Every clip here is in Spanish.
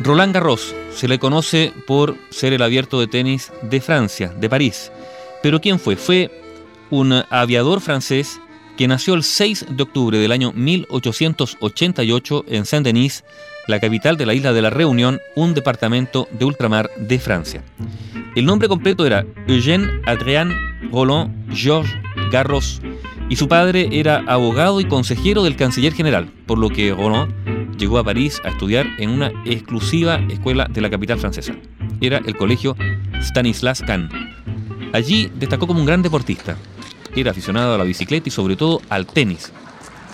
Roland Garros se le conoce por ser el abierto de tenis de Francia, de París. Pero ¿quién fue? Fue un aviador francés que nació el 6 de octubre del año 1888 en Saint-Denis, la capital de la isla de la Reunión, un departamento de ultramar de Francia. El nombre completo era Eugène Adrien Roland Georges Garros y su padre era abogado y consejero del canciller general, por lo que Roland llegó a París a estudiar en una exclusiva escuela de la capital francesa. Era el colegio Stanislas Kahn. Allí destacó como un gran deportista. Era aficionado a la bicicleta y sobre todo al tenis.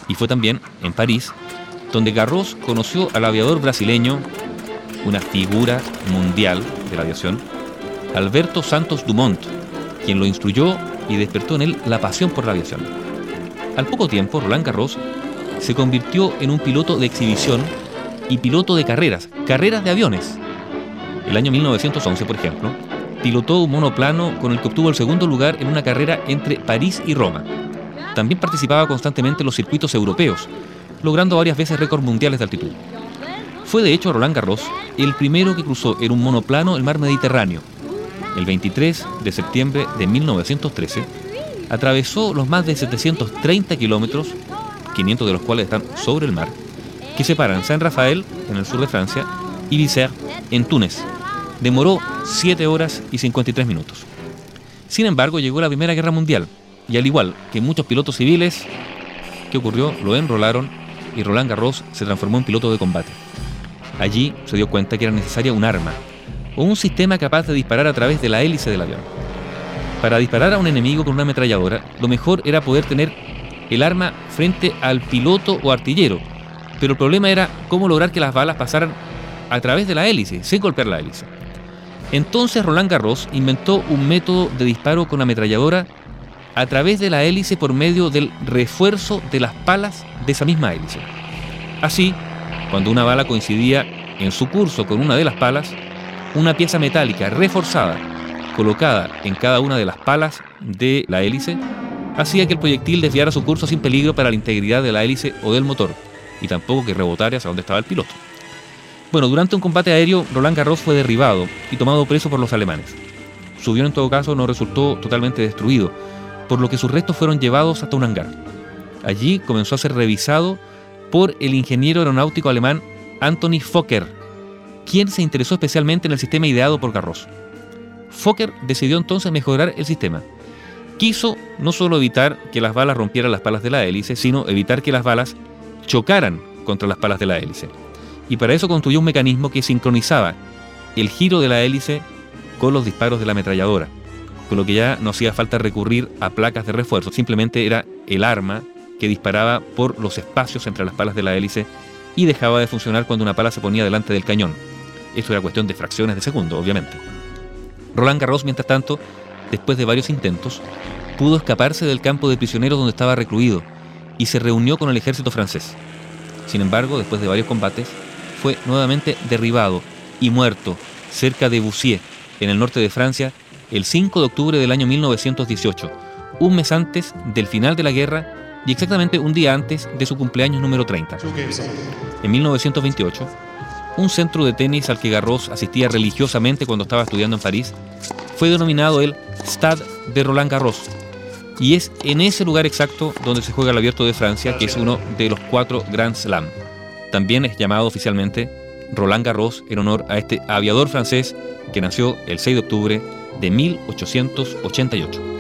Y fue también en París donde Garros conoció al aviador brasileño, una figura mundial de la aviación, Alberto Santos Dumont, quien lo instruyó y despertó en él la pasión por la aviación. Al poco tiempo, Roland Garros se convirtió en un piloto de exhibición y piloto de carreras, carreras de aviones. El año 1911, por ejemplo, pilotó un monoplano con el que obtuvo el segundo lugar en una carrera entre París y Roma. También participaba constantemente en los circuitos europeos, logrando varias veces récords mundiales de altitud. Fue de hecho Roland Garros el primero que cruzó en un monoplano el mar Mediterráneo. El 23 de septiembre de 1913, atravesó los más de 730 kilómetros 500 de los cuales están sobre el mar, que separan San Rafael, en el sur de Francia, y Vicer, en Túnez. Demoró 7 horas y 53 minutos. Sin embargo, llegó la Primera Guerra Mundial, y al igual que muchos pilotos civiles, ¿qué ocurrió? Lo enrolaron y Roland Garros se transformó en piloto de combate. Allí se dio cuenta que era necesaria un arma, o un sistema capaz de disparar a través de la hélice del avión. Para disparar a un enemigo con una ametralladora, lo mejor era poder tener el arma frente al piloto o artillero. Pero el problema era cómo lograr que las balas pasaran a través de la hélice, sin golpear la hélice. Entonces Roland Garros inventó un método de disparo con ametralladora a través de la hélice por medio del refuerzo de las palas de esa misma hélice. Así, cuando una bala coincidía en su curso con una de las palas, una pieza metálica reforzada, colocada en cada una de las palas de la hélice, hacía que el proyectil desviara su curso sin peligro para la integridad de la hélice o del motor, y tampoco que rebotara hacia donde estaba el piloto. Bueno, durante un combate aéreo, Roland Garros fue derribado y tomado preso por los alemanes. Su avión en todo caso no resultó totalmente destruido, por lo que sus restos fueron llevados hasta un hangar. Allí comenzó a ser revisado por el ingeniero aeronáutico alemán Anthony Fokker, quien se interesó especialmente en el sistema ideado por Garros. Fokker decidió entonces mejorar el sistema quiso no solo evitar que las balas rompieran las palas de la hélice, sino evitar que las balas chocaran contra las palas de la hélice. Y para eso construyó un mecanismo que sincronizaba el giro de la hélice con los disparos de la ametralladora, con lo que ya no hacía falta recurrir a placas de refuerzo, simplemente era el arma que disparaba por los espacios entre las palas de la hélice y dejaba de funcionar cuando una pala se ponía delante del cañón. Esto era cuestión de fracciones de segundo, obviamente. Roland Garros, mientras tanto, después de varios intentos, pudo escaparse del campo de prisioneros donde estaba recluido y se reunió con el ejército francés. Sin embargo, después de varios combates, fue nuevamente derribado y muerto cerca de Boussier, en el norte de Francia, el 5 de octubre del año 1918, un mes antes del final de la guerra y exactamente un día antes de su cumpleaños número 30. En 1928, un centro de tenis al que Garros asistía religiosamente cuando estaba estudiando en París, fue denominado el Stade de Roland Garros. Y es en ese lugar exacto donde se juega el Abierto de Francia, que es uno de los cuatro Grand Slam. También es llamado oficialmente Roland Garros en honor a este aviador francés que nació el 6 de octubre de 1888.